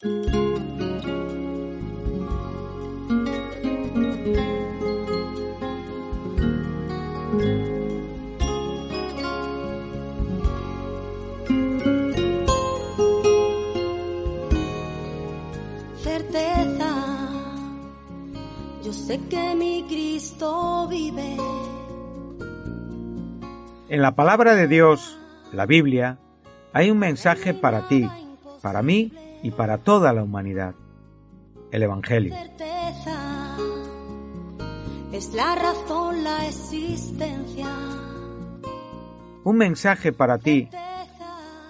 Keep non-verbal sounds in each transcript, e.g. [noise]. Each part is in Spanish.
En la palabra de Dios, la Biblia, hay un mensaje para ti, para mí y para toda la humanidad. El Evangelio. Certeza, es la razón, la existencia. Un mensaje para ti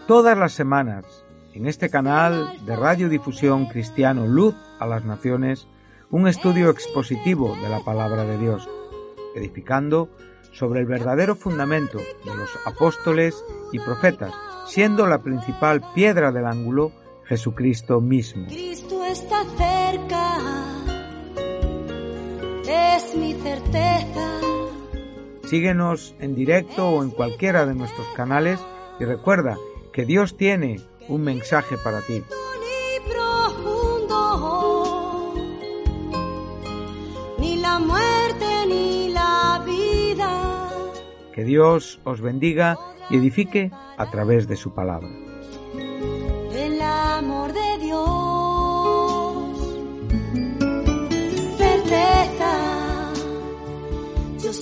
todas las semanas en este canal de radiodifusión cristiano Luz a las Naciones, un estudio expositivo de la palabra de Dios, edificando sobre el verdadero fundamento de los apóstoles y profetas, siendo la principal piedra del ángulo Jesucristo mismo. Cristo está cerca, es mi certeza. Síguenos en directo o en cualquiera de nuestros canales y recuerda que Dios tiene un mensaje para ti. Que Dios os bendiga y edifique a través de su palabra.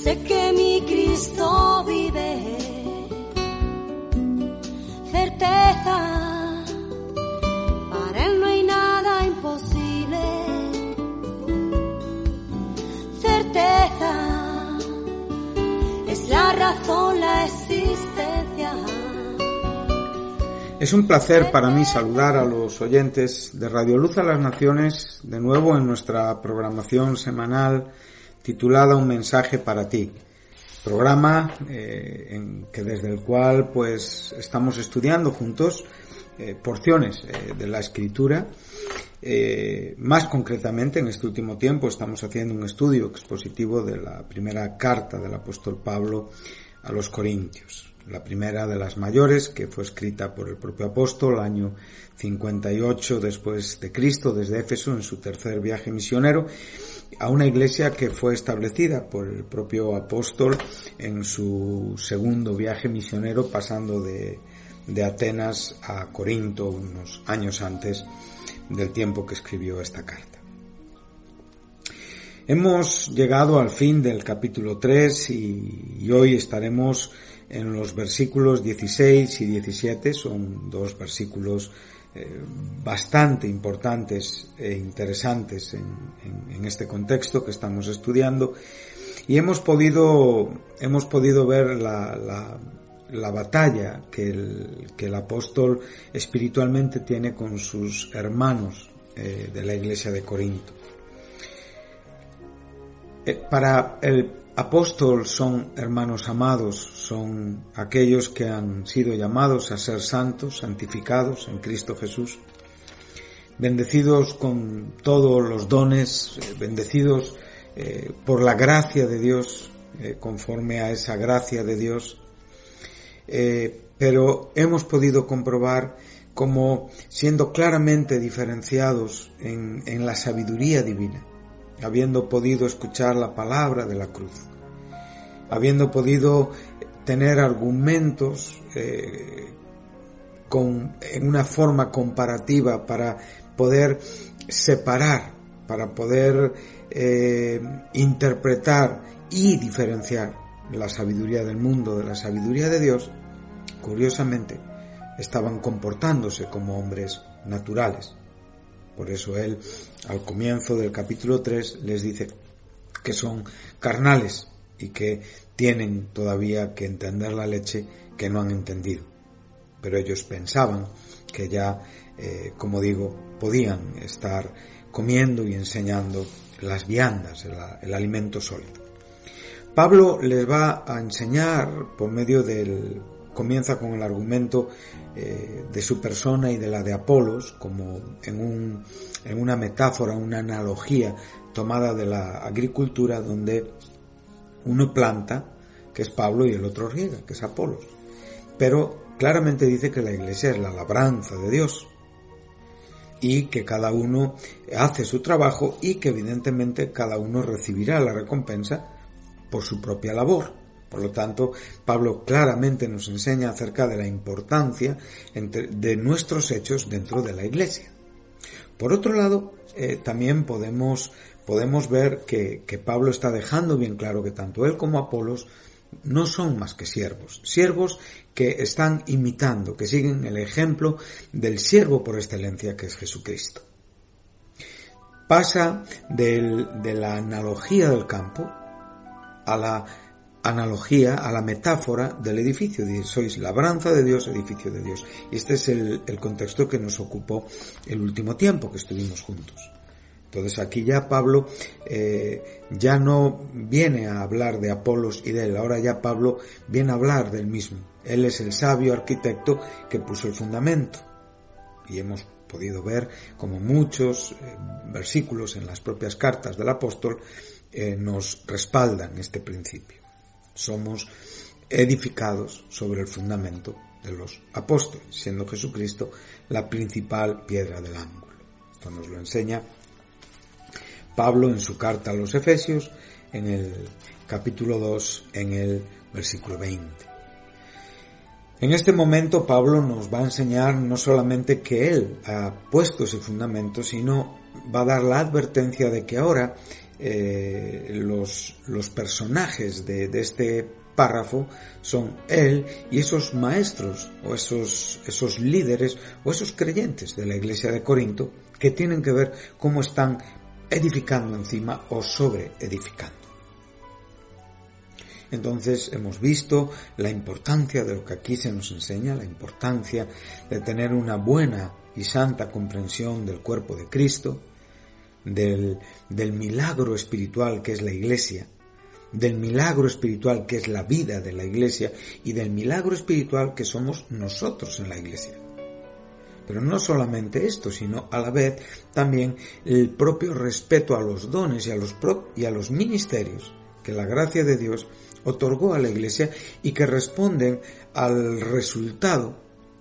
Sé que mi Cristo vive, certeza, para Él no hay nada imposible, certeza, es la razón, la existencia. Es un placer para mí saludar a los oyentes de Radio Luz a las Naciones de nuevo en nuestra programación semanal titulada Un mensaje para ti. Programa eh, en que desde el cual pues estamos estudiando juntos eh, porciones eh, de la escritura. Eh, más concretamente, en este último tiempo estamos haciendo un estudio expositivo de la primera carta del apóstol Pablo a los Corintios la primera de las mayores, que fue escrita por el propio apóstol, año 58 después de Cristo, desde Éfeso, en su tercer viaje misionero, a una iglesia que fue establecida por el propio apóstol en su segundo viaje misionero, pasando de, de Atenas a Corinto unos años antes del tiempo que escribió esta carta. Hemos llegado al fin del capítulo 3 y, y hoy estaremos en los versículos 16 y 17, son dos versículos eh, bastante importantes e interesantes en, este contexto que estamos estudiando y hemos podido, hemos podido ver la, la, la batalla que el, que el, apóstol espiritualmente tiene con sus hermanos eh, de la iglesia de Corinto. Eh, para el apóstol son hermanos amados, son aquellos que han sido llamados a ser santos, santificados en Cristo Jesús, bendecidos con todos los dones, eh, bendecidos eh, por la gracia de Dios, eh, conforme a esa gracia de Dios, pero hemos podido comprobar como siendo claramente diferenciados en, en la sabiduría divina, habiendo podido escuchar la palabra de la cruz, habiendo podido tener argumentos eh, con, en una forma comparativa para poder separar, para poder eh, interpretar y diferenciar la sabiduría del mundo de la sabiduría de Dios, curiosamente, estaban comportándose como hombres naturales. Por eso él, al comienzo del capítulo 3, les dice que son carnales y que tienen todavía que entender la leche que no han entendido. Pero ellos pensaban que ya, eh, como digo, podían estar comiendo y enseñando las viandas, el, alimento sólido. Pablo les va a enseñar por medio del comienza con el argumento eh, de su persona y de la de Apolos, como en, un, en una metáfora, una analogía tomada de la agricultura, donde uno planta, que es Pablo, y el otro riega, que es Apolos. Pero claramente dice que la iglesia es la labranza de Dios. y que cada uno hace su trabajo y que evidentemente cada uno recibirá la recompensa por su propia labor. Por lo tanto, Pablo claramente nos enseña acerca de la importancia de nuestros hechos dentro de la Iglesia. Por otro lado, eh, también podemos, podemos ver que, Pablo está dejando bien claro que tanto él como Apolos no son más que siervos, siervos que están imitando, que siguen el ejemplo del siervo por excelencia que es Jesucristo. Pasa de la analogía del campo a la analogía, a la metáfora del edificio. Sois labranza de Dios, edificio de Dios. Y este es el contexto que nos ocupó el último tiempo que estuvimos juntos. Entonces aquí ya Pablo eh, ya no viene a hablar de Apolos y de él, ahora ya Pablo viene a hablar del mismo. Él es el sabio arquitecto que puso el fundamento. Y hemos podido ver como muchos eh, versículos en las propias cartas del apóstol eh, nos respaldan este principio. Somos edificados sobre el fundamento de los apóstoles, siendo Jesucristo la principal piedra del ángulo. Esto nos lo enseña Pablo en su carta a los Efesios, en el capítulo 2, en el versículo 20. En este momento Pablo nos va a enseñar no solamente que él ha puesto ese fundamento, sino va a dar la advertencia de que ahora eh, los, los, personajes de, de, este párrafo son él y esos maestros o esos, esos líderes o esos creyentes de la iglesia de Corinto que tienen que ver cómo están edificando encima o sobre edificando. Entonces hemos visto la importancia de lo que aquí se nos enseña, la importancia de tener una buena y santa comprensión del cuerpo de Cristo, del, del milagro espiritual que es la iglesia, del milagro espiritual que es la vida de la iglesia y del milagro espiritual que somos nosotros en la iglesia. Pero no solamente esto, sino a la vez también el propio respeto a los dones y a los, y a los ministerios que la gracia de Dios otorgó a la Iglesia y que responden al resultado,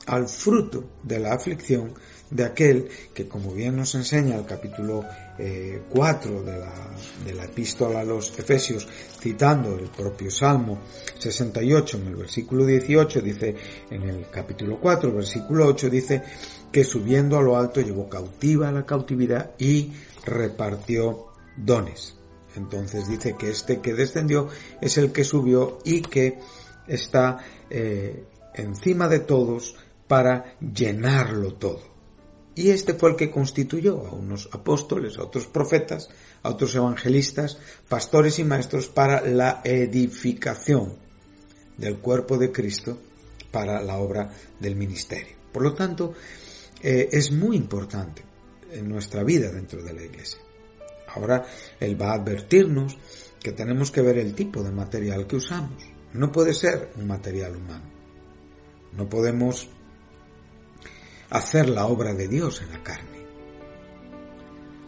al fruto de la aflicción de aquel que, como bien nos enseña el capítulo 4 eh, de, la, de la epístola a los Efesios, citando el propio Salmo 68 en el versículo 18, dice en el capítulo 4, versículo 8, dice que subiendo a lo alto llevó cautiva la cautividad y repartió dones. Entonces dice que este que descendió es el que subió y que está eh, encima de todos para llenarlo todo. Y este fue el que constituyó a unos apóstoles, a otros profetas, a otros evangelistas, pastores y maestros para la edificación del cuerpo de Cristo para la obra del ministerio. Por lo tanto, eh, es muy importante en nuestra vida dentro de la iglesia. Ahora Él va a advertirnos que tenemos que ver el tipo de material que usamos. No puede ser un material humano. No podemos hacer la obra de Dios en la carne.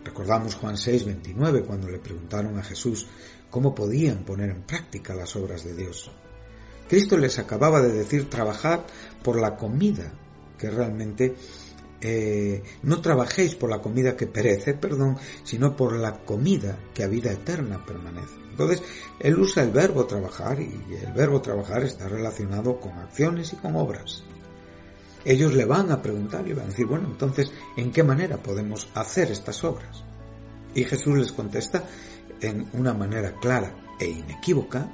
Recordamos Juan 6, 29 cuando le preguntaron a Jesús cómo podían poner en práctica las obras de Dios. Cristo les acababa de decir trabajar por la comida, que realmente eh, no trabajéis por la comida que perece, perdón, sino por la comida que a vida eterna permanece. Entonces, él usa el verbo trabajar y el verbo trabajar está relacionado con acciones y con obras ellos le van a preguntar y van a decir, bueno, entonces, ¿en qué manera podemos hacer estas obras? Y Jesús les contesta en una manera clara e inequívoca,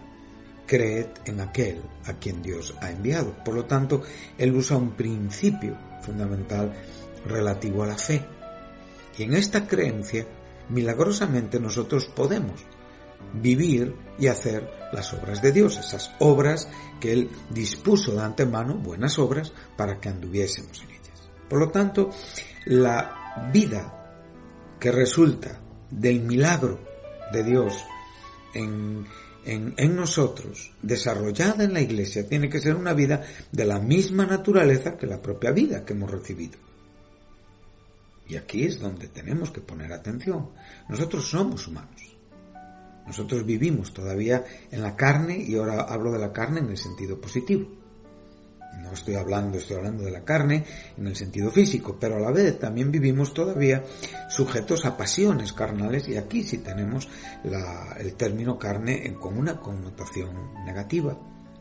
creed en aquel a quien Dios ha enviado. Por lo tanto, él usa un principio fundamental relativo a la fe. Y en esta creencia, milagrosamente nosotros podemos vivir y hacer las obras de Dios, esas obras que Él dispuso de antemano, buenas obras, para que anduviésemos en ellas. Por lo tanto, la vida que resulta del milagro de Dios en, en, en, nosotros, desarrollada en la iglesia, tiene que ser una vida de la misma naturaleza que la propia vida que hemos recibido. Y aquí es donde tenemos que poner atención. Nosotros somos humanos. Nosotros vivimos todavía en la carne y ahora hablo de la carne en el sentido positivo. No estoy hablando, estoy hablando de la carne en el sentido físico, pero a la vez también vivimos todavía sujetos a pasiones carnales y aquí sí tenemos el término carne con una connotación negativa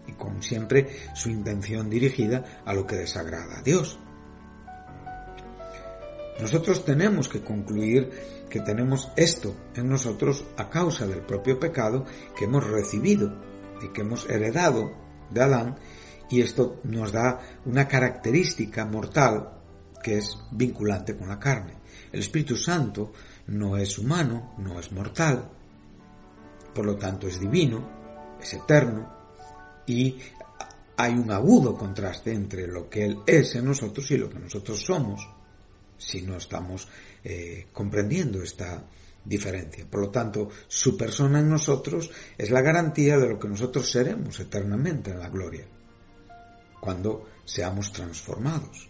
y con siempre su intención dirigida a lo que desagrada a Dios. Nosotros tenemos que concluir que tenemos esto en nosotros a causa del propio pecado que hemos recibido y que hemos heredado de Adán y esto nos da una característica mortal que es vinculante con la carne. El Espíritu Santo no es humano, no es mortal, por lo tanto es divino, es eterno y hay un agudo contraste entre lo que Él es en nosotros y lo que nosotros somos si no estamos eh, comprendiendo esta diferencia. Por lo tanto, su persona en nosotros es la garantía de lo que nosotros seremos eternamente en la gloria, cuando seamos transformados.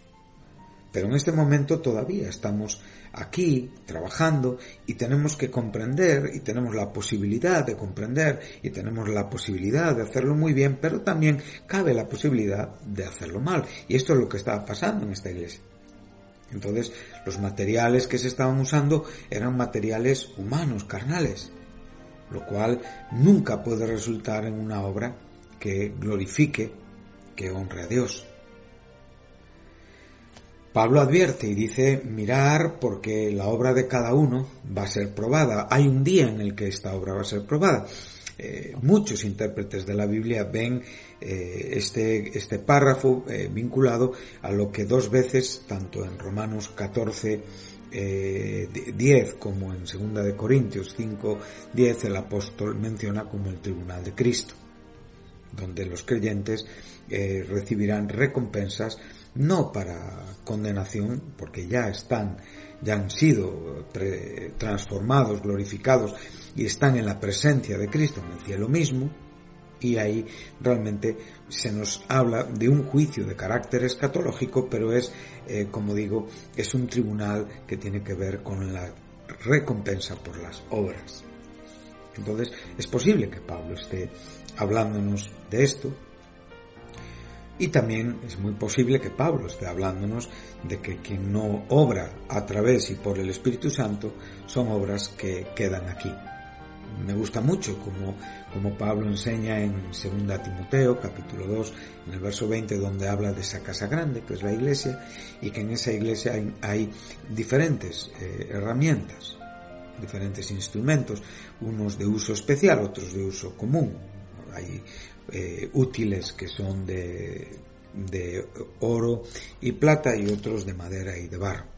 Pero en este momento todavía estamos aquí trabajando y tenemos que comprender y tenemos la posibilidad de comprender y tenemos la posibilidad de hacerlo muy bien, pero también cabe la posibilidad de hacerlo mal. Y esto es lo que está pasando en esta iglesia. Entonces, los materiales que se estaban usando eran materiales humanos, carnales, lo cual nunca puede resultar en una obra que glorifique, que honre a Dios. Pablo advierte y dice, mirar porque la obra de cada uno va a ser probada. Hay un día en el que esta obra va a ser probada. Eh, muchos intérpretes de la Biblia ven eh, este, este párrafo eh, vinculado a lo que dos veces, tanto en Romanos 14, 10 como en 2 de Corintios 5, 10, el apóstol menciona como el tribunal de Cristo, donde los creyentes recibirán recompensas no para condenación, porque ya están, ya han sido transformados, glorificados y están en la presencia de Cristo en el cielo mismo, y ahí realmente se nos habla de un juicio de carácter escatológico, pero es, eh, como digo, es un tribunal que tiene que ver con la recompensa por las obras. Entonces, es posible que Pablo esté hablándonos de esto, y también es muy posible que Pablo esté hablándonos de que quien no obra a través y por el Espíritu Santo son obras que quedan aquí me gusta mucho como, como Pablo enseña en 2 Timoteo capítulo 2 en el verso 20 donde habla de esa casa grande que es la iglesia y que en esa iglesia hay, diferentes eh, herramientas, diferentes instrumentos, unos de uso especial, otros de uso común. Eh, útiles que son de, de oro y plata y otros de madera y de barro.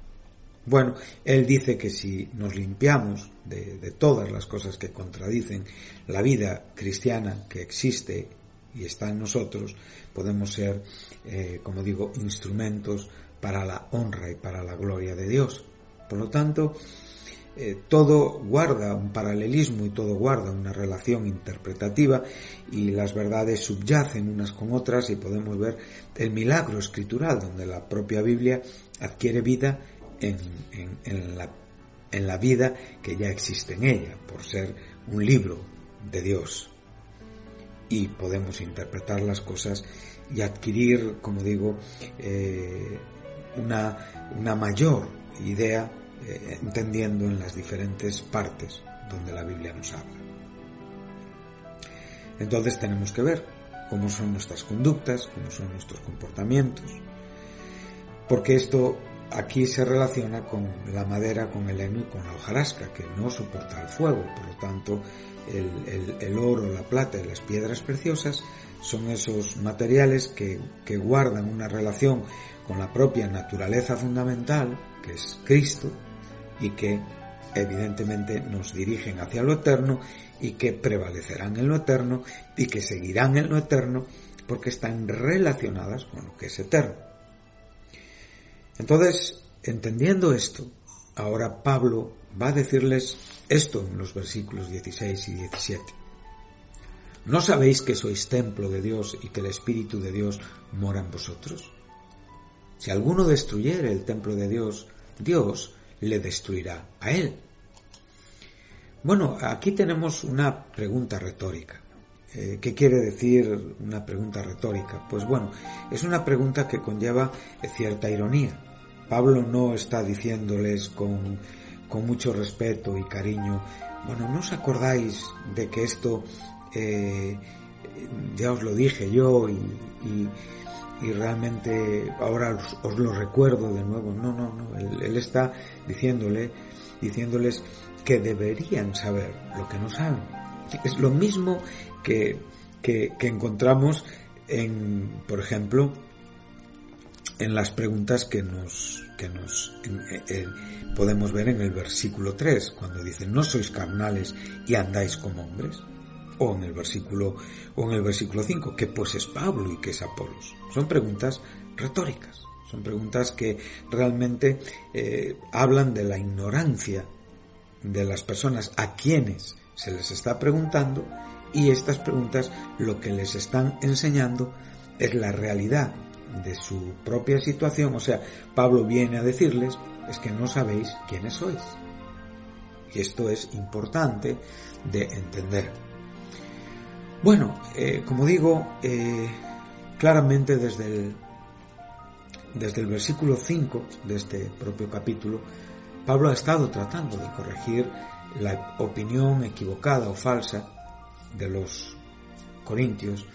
Bueno, él dice que si nos limpiamos de, todas las cosas que contradicen la vida cristiana que existe y está en nosotros, podemos ser, eh, como digo, instrumentos para la honra y para la gloria de Dios. Por lo tanto, eh, todo guarda un paralelismo y todo guarda una relación interpretativa y las verdades subyacen unas con otras y podemos ver el milagro escritural donde la propia Biblia adquiere vida en, la, vida que ya existe en ella, por ser un libro de Dios. Y podemos interpretar las cosas y adquirir, como digo, eh, una, una, mayor idea eh, entendiendo en las diferentes partes donde la Biblia nos habla. Entonces tenemos que ver cómo son nuestras conductas, cómo son nuestros comportamientos, porque esto aquí se relaciona con la madera, con el heno y con la hojarasca, que no soporta el fuego. Por lo tanto, el, oro, la plata y las piedras preciosas son esos materiales que, que guardan una relación con la propia naturaleza fundamental, que es Cristo, y que evidentemente nos dirigen hacia lo eterno y que prevalecerán en lo eterno y que seguirán en lo eterno porque están relacionadas con lo que es eterno. Entonces, entendiendo esto, ahora Pablo va a decirles esto en los versículos 16 y 17. ¿No sabéis que sois templo de Dios y que el Espíritu de Dios mora en vosotros? Si alguno destruyere el templo de Dios, Dios le destruirá a él. Bueno, aquí tenemos una pregunta retórica. Eh, ¿Qué quiere decir una pregunta retórica? Pues bueno, es una pregunta que conlleva cierta ironía. Pablo no está diciéndoles con, con mucho respeto y cariño, bueno, ¿no os acordáis de que esto eh, ya os lo dije yo y, realmente ahora os, lo recuerdo de nuevo? No, no, no, él, está diciéndole, diciéndoles que deberían saber lo que no saben. Es lo mismo que, que, encontramos en, por ejemplo, en las preguntas que nos, que nos podemos ver en el versículo 3, cuando dice, no sois carnales y andáis como hombres. O en el versículo, o en el versículo 5, que pues es Pablo y que es Apolos. Son preguntas retóricas. Son preguntas que realmente eh, hablan de la ignorancia de las personas a quienes se les está preguntando y estas preguntas lo que les están enseñando es la realidad de su propia situación. O sea, Pablo viene a decirles es que no sabéis quiénes sois. Y esto es importante de entender. Bueno, eh, como digo, eh, claramente desde el, desde el versículo 5 de este propio capítulo, Pablo ha estado tratando de corregir la opinión equivocada o falsa de los corintios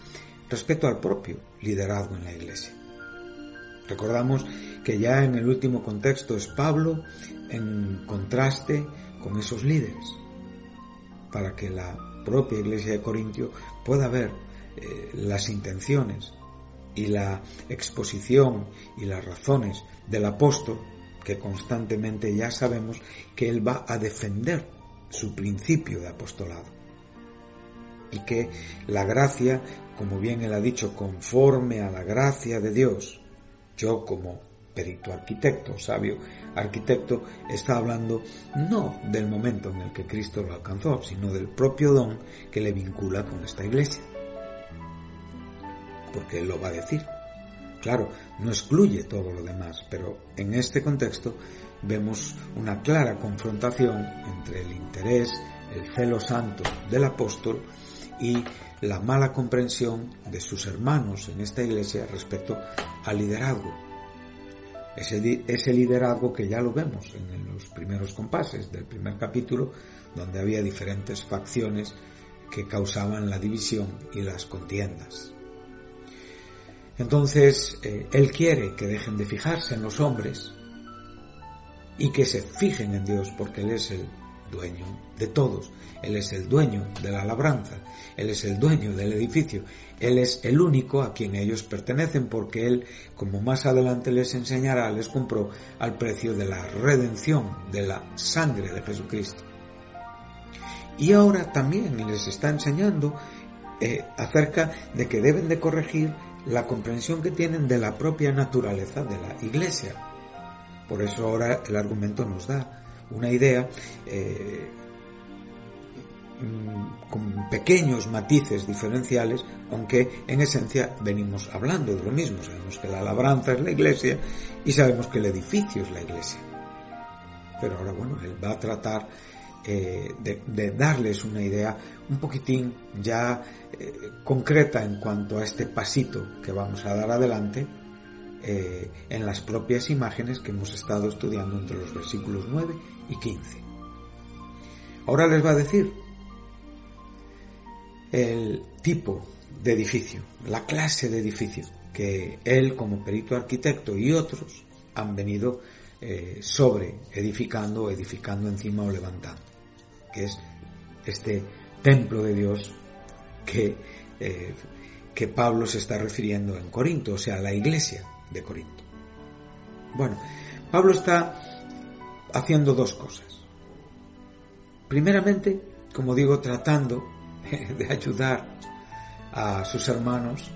respecto al propio liderazgo en la iglesia. Recordamos que ya en el último contexto es Pablo en contraste con esos líderes, para que la propia iglesia de Corintio pueda ver eh, las intenciones y la exposición y las razones del apóstol que constantemente ya sabemos que él va a defender su principio de apostolado. Y que la gracia, como bien él ha dicho, conforme a la gracia de Dios, yo como perito arquitecto, sabio arquitecto, está hablando no del momento en el que Cristo lo alcanzó, sino del propio don que le vincula con esta iglesia. Porque él lo va a decir. Claro, no excluye todo lo demás, pero en este contexto vemos una clara confrontación entre el interés, el celo santo del apóstol y la mala comprensión de sus hermanos en esta iglesia respecto al liderazgo. Ese, ese liderazgo que ya lo vemos en los primeros compases del primer capítulo, donde había diferentes facciones que causaban la división y las contiendas. Entonces, eh, Él quiere que dejen de fijarse en los hombres y que se fijen en Dios porque Él es el dueño de todos. Él es el dueño de la labranza. Él es el dueño del edificio. Él es el único a quien ellos pertenecen porque Él, como más adelante les enseñará, les compró al precio de la redención de la sangre de Jesucristo. Y ahora también les está enseñando eh, acerca de que deben de corregir la comprensión que tienen de la propia naturaleza de la Iglesia. Por eso ahora el argumento nos da una idea eh, mm, con pequeños matices diferenciales, aunque en esencia venimos hablando de lo mismo. Sabemos que la labranza es la iglesia y sabemos que el edificio es la iglesia. Pero ahora, bueno, él va a tratar eh, de, darles una idea un poquitín ya eh, concreta en cuanto a este pasito que vamos a dar adelante en las propias imágenes que hemos estado estudiando entre los versículos 9 y 15. Ahora les va a decir el tipo de edificio, la clase de edificio que él como perito arquitecto y otros han venido sobre edificando, edificando encima o levantando que es este templo de Dios que, eh, que Pablo se está refiriendo en Corinto, o sea, la iglesia de Corinto. Bueno, Pablo está haciendo dos cosas. Primeramente, como digo, tratando [laughs] de ayudar a sus hermanos,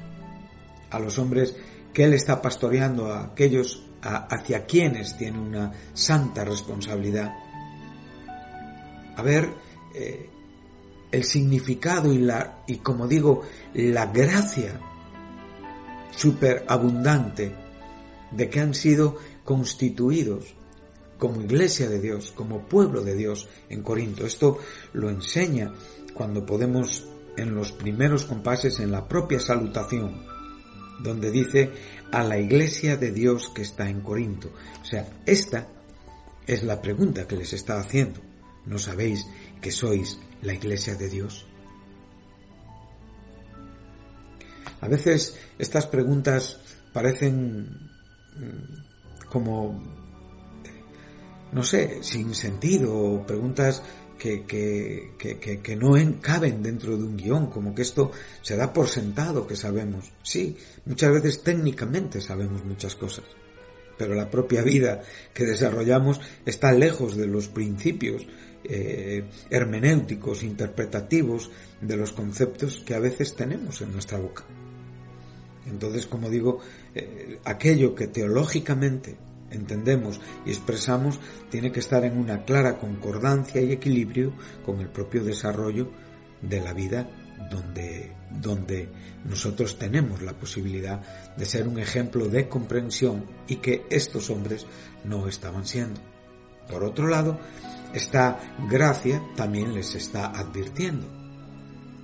a los hombres que él está pastoreando, a aquellos hacia quienes tiene una santa responsabilidad a ver eh, el significado y la, y como digo, la gracia superabundante de que han sido constituidos como iglesia de Dios, como pueblo de Dios en Corinto. Esto lo enseña cuando podemos en los primeros compases en la propia salutación, donde dice a la iglesia de Dios que está en Corinto. O sea, esta es la pregunta que les está haciendo. ¿No sabéis que sois la iglesia de Dios? A veces estas preguntas parecen mm, como, no sé, sin sentido, preguntas que, que, que, que, no caben dentro de un guion, como que esto se da por sentado que sabemos. Sí, muchas veces técnicamente sabemos muchas cosas, pero la propia vida que desarrollamos está lejos de los principios eh, hermenéuticos, interpretativos de los conceptos que a veces tenemos en nuestra boca. Entonces, como digo, eh, aquello que teológicamente entendemos y expresamos tiene que estar en una clara concordancia y equilibrio con el propio desarrollo de la vida donde, donde nosotros tenemos la posibilidad de ser un ejemplo de comprensión y que estos hombres no estaban siendo. Por otro lado, esta gracia también les está advirtiendo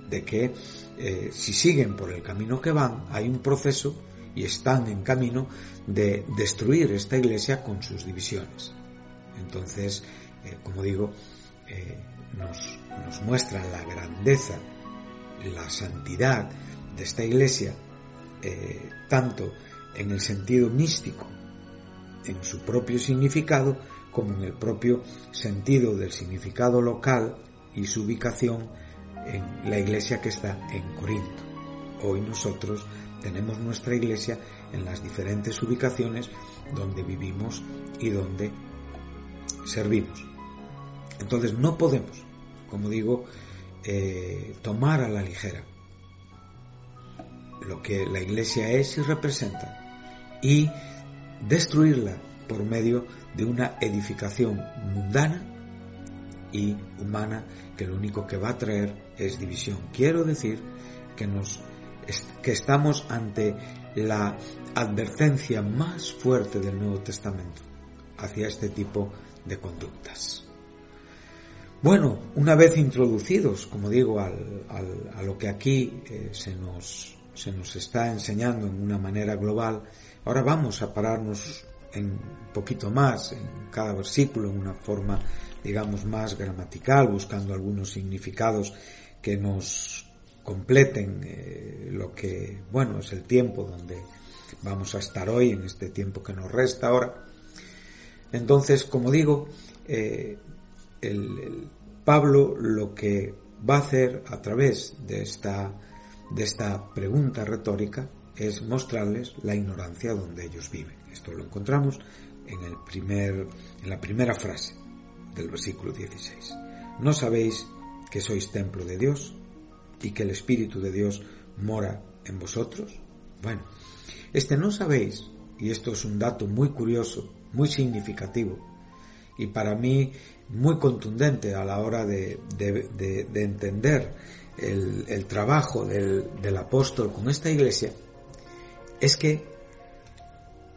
de que eh, si siguen por el camino que van, hay un proceso y están en camino de destruir esta iglesia con sus divisiones. Entonces, eh, como digo, eh, nos, nos muestra la grandeza, la santidad de esta iglesia, eh, tanto en el sentido místico, en su propio significado, como en el propio sentido del significado local y su ubicación en la iglesia que está en Corinto. Hoy nosotros tenemos nuestra iglesia en las diferentes ubicaciones donde vivimos y donde servimos. Entonces no podemos, como digo, eh, tomar a la ligera lo que la iglesia es y representa y destruirla por medio de una edificación mundana y humana que lo único que va a traer es división. Quiero decir que nos que estamos ante la advertencia más fuerte del Nuevo Testamento hacia este tipo de conductas. Bueno, una vez introducidos, como digo, al, a lo que aquí eh, se, nos, se nos está enseñando en una manera global, ahora vamos a pararnos en un poquito más en cada versículo, en una forma, digamos, más gramatical, buscando algunos significados que nos completen eh, lo que, bueno, es el tiempo donde vamos a estar hoy, en este tiempo que nos resta ahora. Entonces, como digo, eh, el, Pablo lo que va a hacer a través de esta, de esta pregunta retórica es mostrarles la ignorancia donde ellos viven. Esto lo encontramos en, el primer, en la primera frase del versículo 16. ¿No sabéis que sois templo de Dios y que el Espíritu de Dios mora en vosotros? Bueno, este no sabéis, y esto es un dato muy curioso, muy significativo, y para mí muy contundente a la hora de, entender el, trabajo del, del apóstol con esta iglesia, es que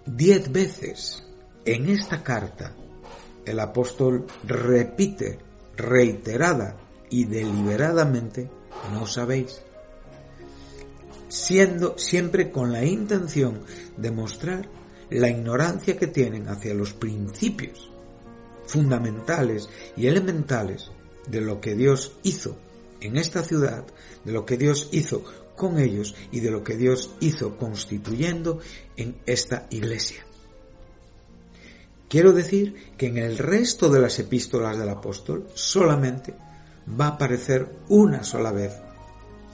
diez veces en esta carta el apóstol repite reiterada y deliberadamente no sabéis. Siendo siempre con la intención de mostrar la ignorancia que tienen hacia los principios fundamentales y elementales de lo que Dios hizo en esta ciudad, de lo que Dios hizo con ellos y de lo que Dios hizo constituyendo en esta iglesia. Quiero decir que en el resto de las epístolas del apóstol solamente va a aparecer una sola vez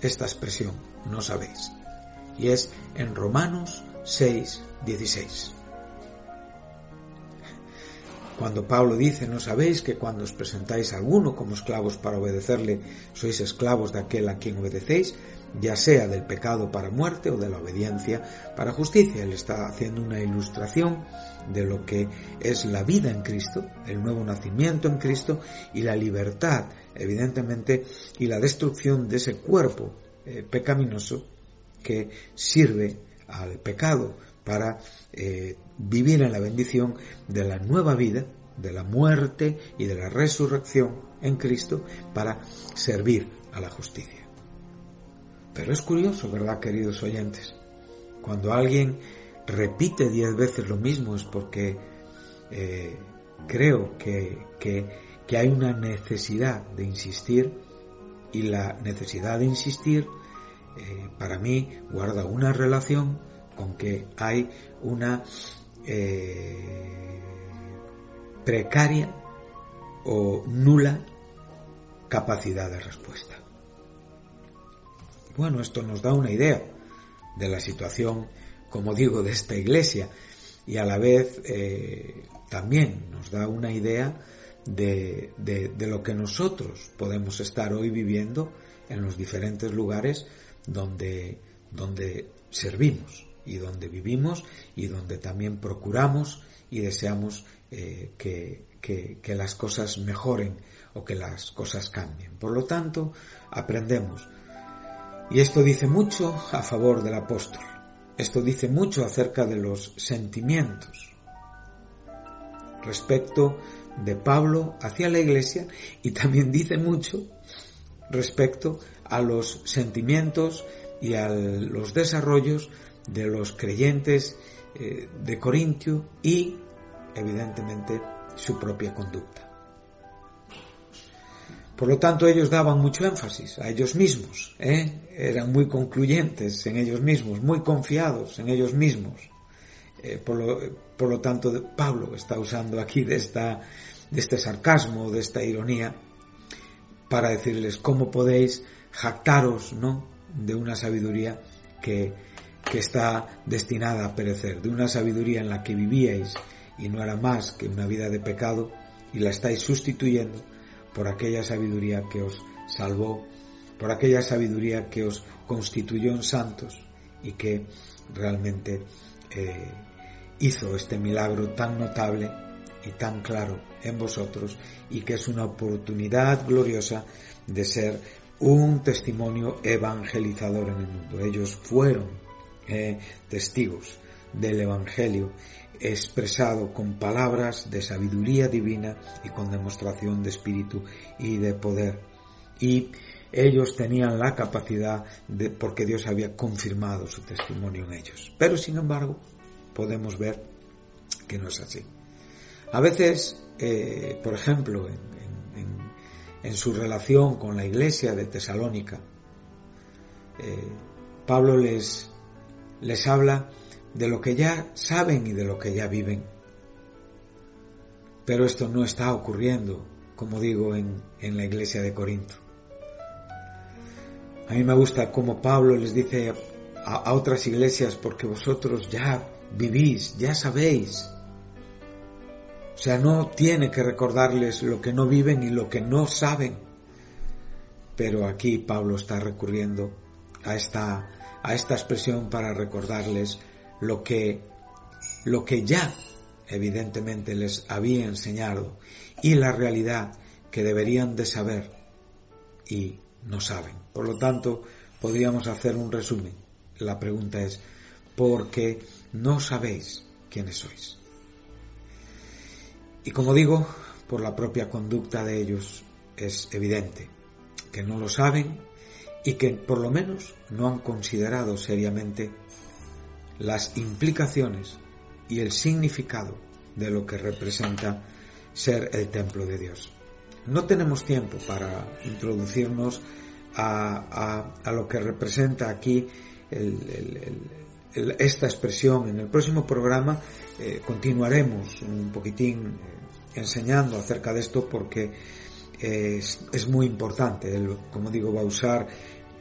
esta expresión, no sabéis. Y es en Romanos 6, 16. Cuando Pablo dice, no sabéis que cuando os presentáis a alguno como esclavos para obedecerle, sois esclavos de aquel a quien obedecéis, ya sea del pecado para muerte o de la obediencia para justicia. Él está haciendo una ilustración de lo que es la vida en Cristo, el nuevo nacimiento en Cristo y la libertad evidentemente, y la destrucción de ese cuerpo eh, pecaminoso que sirve al pecado para eh, vivir en la bendición de la nueva vida, de la muerte y de la resurrección en Cristo para servir a la justicia. Pero es curioso, ¿verdad, queridos oyentes? Cuando alguien repite diez veces lo mismo es porque eh, creo que, que hay una necesidad de insistir y la necesidad de insistir eh, para mí guarda una relación con que hay una eh, precaria o nula capacidad de respuesta. Bueno, esto nos da una idea de la situación, como digo, de esta iglesia y a la vez eh, también nos da una idea de, de, lo que nosotros podemos estar hoy viviendo en los diferentes lugares donde, donde servimos y donde vivimos y donde también procuramos y deseamos eh, que, que, las cosas mejoren o que las cosas cambien. Por lo tanto, aprendemos. Y esto dice mucho a favor del apóstol. Esto dice mucho acerca de los sentimientos respecto de Pablo hacia la iglesia y también dice mucho respecto a los sentimientos y a los desarrollos de los creyentes eh, de Corintio y evidentemente su propia conducta. Por lo tanto, ellos daban mucho énfasis a ellos mismos, ¿eh? eran muy concluyentes en ellos mismos, muy confiados en ellos mismos. Eh, por, lo, tanto, Pablo está usando aquí de, esta, de este sarcasmo, de esta ironía, para decirles cómo podéis jactaros, ¿no? De una sabiduría que, que está destinada a perecer, de una sabiduría en la que vivíais y no era más que una vida de pecado y la estáis sustituyendo por aquella sabiduría que os salvó, por aquella sabiduría que os constituyó en santos y que realmente eh, hizo este milagro tan notable y tan claro en vosotros y que es una oportunidad gloriosa de ser un testimonio evangelizador en el mundo. Ellos fueron eh, testigos del Evangelio expresado con palabras de sabiduría divina y con demostración de espíritu y de poder. Y ellos tenían la capacidad de, porque Dios había confirmado su testimonio en ellos. Pero sin embargo, podemos ver que no es así. A veces, eh, por ejemplo, en, su relación con la iglesia de Tesalónica. Eh, Pablo les, les habla de lo que ya saben y de lo que ya viven. Pero esto no está ocurriendo, como digo, en, en la iglesia de Corinto. A mí me gusta como Pablo les dice a otras iglesias, porque vosotros ya vivís, ya sabéis, o sea, no tiene que recordarles lo que no viven y lo que no saben. Pero aquí Pablo está recurriendo a esta, a esta expresión para recordarles lo que, lo que ya evidentemente les había enseñado y la realidad que deberían de saber y no saben. Por lo tanto, podríamos hacer un resumen. La pregunta es, ¿por qué no sabéis quiénes sois? Y como digo, por la propia conducta de ellos es evidente que no lo saben y que por lo menos no han considerado seriamente las implicaciones y el significado de lo que representa ser el templo de Dios. No tenemos tiempo para introducirnos a, lo que representa aquí esta expresión. En el próximo programa eh, continuaremos un poquitín eh, enseñando acerca de esto porque es, es, muy importante. Como digo, va a usar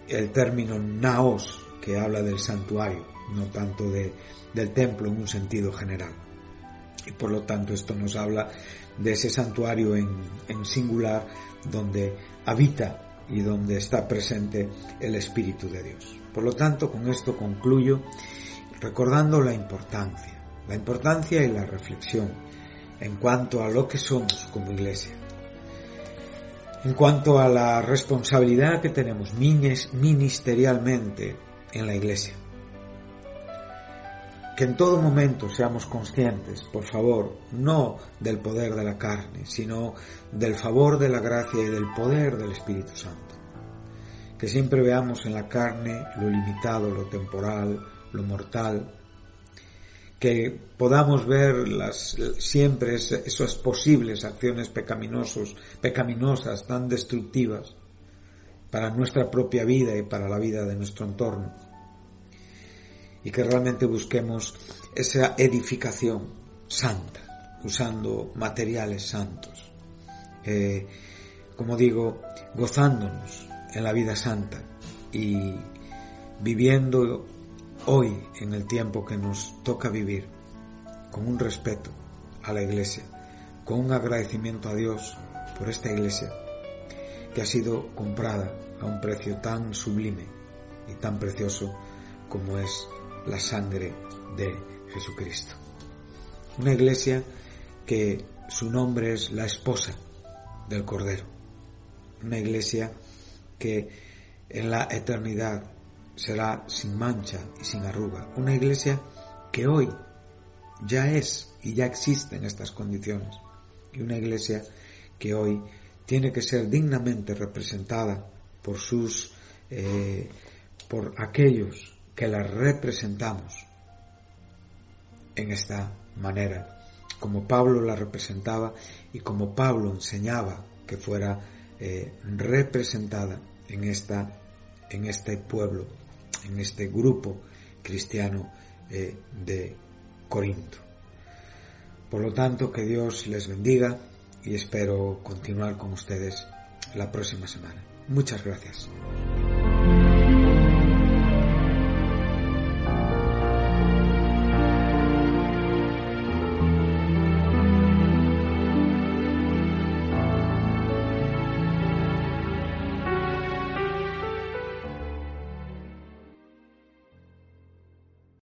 el término naos, que habla del santuario, no tanto de, del templo en un sentido general. Y por lo tanto esto nos habla de ese santuario en, en singular donde habita y donde está presente el Espíritu de Dios. Por lo tanto, con esto concluyo recordando la importancia la importancia y la reflexión en cuanto a lo que somos como iglesia, en cuanto a la responsabilidad que tenemos ministerialmente en la iglesia. Que en todo momento seamos conscientes, por favor, no del poder de la carne, sino del favor de la gracia y del poder del Espíritu Santo. que siempre veamos en la carne lo limitado, lo temporal, lo mortal, que podamos ver las, siempre esas posibles acciones pecaminosos, pecaminosas, tan destructivas para nuestra propia vida y para la vida de nuestro entorno. Y que realmente busquemos esa edificación santa, usando materiales santos. Eh, como digo, gozándonos en la vida santa y viviendo hoy en el tiempo que nos toca vivir con un respeto a la iglesia, con un agradecimiento a Dios por esta iglesia que ha sido comprada a un precio tan sublime y tan precioso como es la sangre de Jesucristo. Una iglesia que su nombre es la esposa del Cordero. Una iglesia que en la eternidad será sin mancha y sin arruga. Una iglesia que hoy ya es y ya existe en estas condiciones. Y una iglesia que hoy tiene que ser dignamente representada por sus, eh, por aquellos que la representamos en esta manera, como Pablo la representaba y como Pablo enseñaba que fuera eh, representada en esta, en este pueblo, en este grupo cristiano eh, de Corinto. Por lo tanto, que Dios les bendiga y espero continuar con ustedes la próxima semana. Muchas gracias.